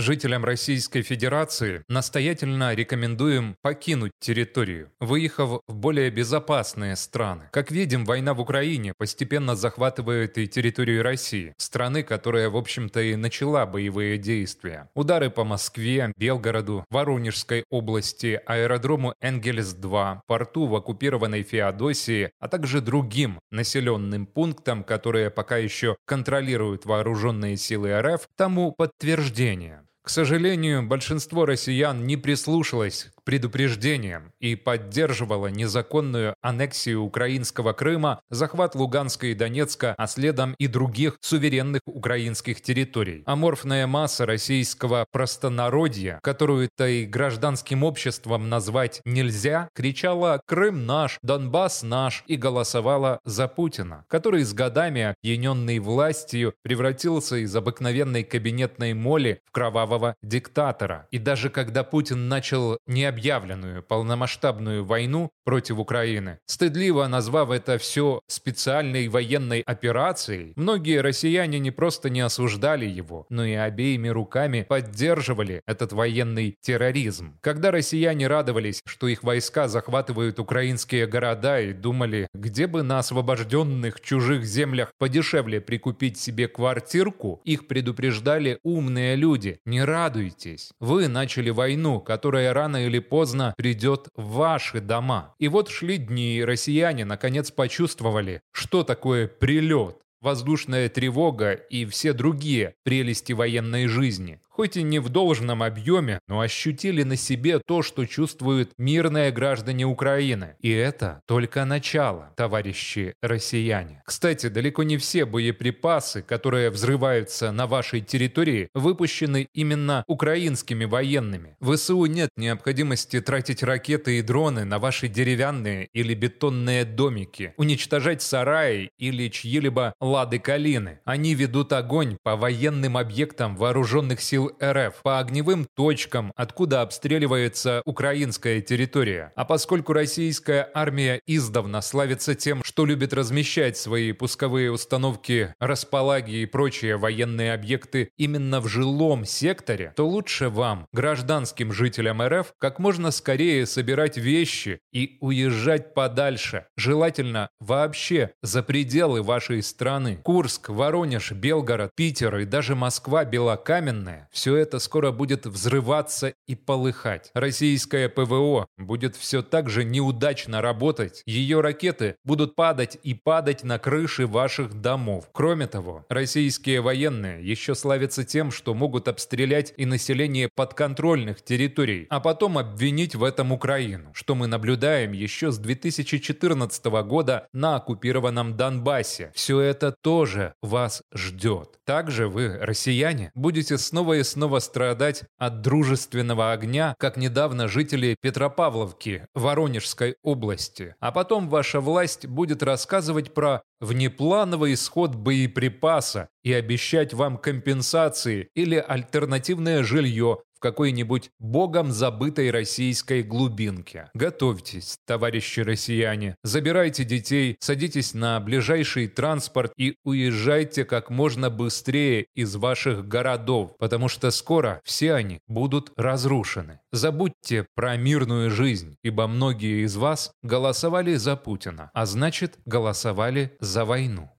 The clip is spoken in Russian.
Жителям Российской Федерации настоятельно рекомендуем покинуть территорию, выехав в более безопасные страны. Как видим, война в Украине постепенно захватывает и территорию России, страны, которая, в общем-то, и начала боевые действия. Удары по Москве, Белгороду, Воронежской области, аэродрому Энгельс-2, порту в оккупированной Феодосии, а также другим населенным пунктам, которые пока еще контролируют вооруженные силы РФ, тому подтверждение. К сожалению, большинство россиян не прислушалось к предупреждениям и поддерживало незаконную аннексию украинского Крыма, захват Луганска и Донецка, а следом и других суверенных украинских территорий. Аморфная масса российского простонародья, которую-то и гражданским обществом назвать нельзя, кричала «Крым наш», «Донбасс наш» и голосовала за Путина, который с годами, опьяненный властью, превратился из обыкновенной кабинетной моли в кровавого диктатора. И даже когда Путин начал не необъявленную полномасштабную войну против Украины, стыдливо назвав это все специальной военной операцией, многие россияне не просто не осуждали его, но и обеими руками поддерживали этот военный терроризм. Когда россияне радовались, что их войска захватывают украинские города и думали, где бы на освобожденных чужих землях подешевле прикупить себе квартирку, их предупреждали умные люди. Не радуйтесь. Вы начали войну, которая рано или поздно придет в ваши дома. И вот шли дни, и россияне наконец почувствовали, что такое прилет, воздушная тревога и все другие прелести военной жизни хоть и не в должном объеме, но ощутили на себе то, что чувствуют мирные граждане Украины. И это только начало, товарищи россияне. Кстати, далеко не все боеприпасы, которые взрываются на вашей территории, выпущены именно украинскими военными. В ВСУ нет необходимости тратить ракеты и дроны на ваши деревянные или бетонные домики, уничтожать сараи или чьи-либо лады-калины. Они ведут огонь по военным объектам вооруженных сил РФ по огневым точкам, откуда обстреливается украинская территория. А поскольку российская армия издавна славится тем, что любит размещать свои пусковые установки, располаги и прочие военные объекты именно в жилом секторе, то лучше вам, гражданским жителям РФ, как можно скорее собирать вещи и уезжать подальше, желательно вообще за пределы вашей страны. Курск, Воронеж, Белгород, Питер и даже Москва Белокаменная – все это скоро будет взрываться и полыхать. Российское ПВО будет все так же неудачно работать. Ее ракеты будут падать и падать на крыши ваших домов. Кроме того, российские военные еще славятся тем, что могут обстрелять и население подконтрольных территорий, а потом обвинить в этом Украину, что мы наблюдаем еще с 2014 года на оккупированном Донбассе. Все тоже вас ждет. Также вы, россияне, будете снова и снова страдать от дружественного огня, как недавно жители Петропавловки, Воронежской области. А потом ваша власть будет рассказывать про внеплановый исход боеприпаса и обещать вам компенсации или альтернативное жилье в какой-нибудь богом забытой российской глубинке. Готовьтесь, товарищи россияне, забирайте детей, садитесь на ближайший транспорт и уезжайте как можно быстрее из ваших городов, потому что скоро все они будут разрушены. Забудьте про мирную жизнь, ибо многие из вас голосовали за Путина, а значит голосовали за войну.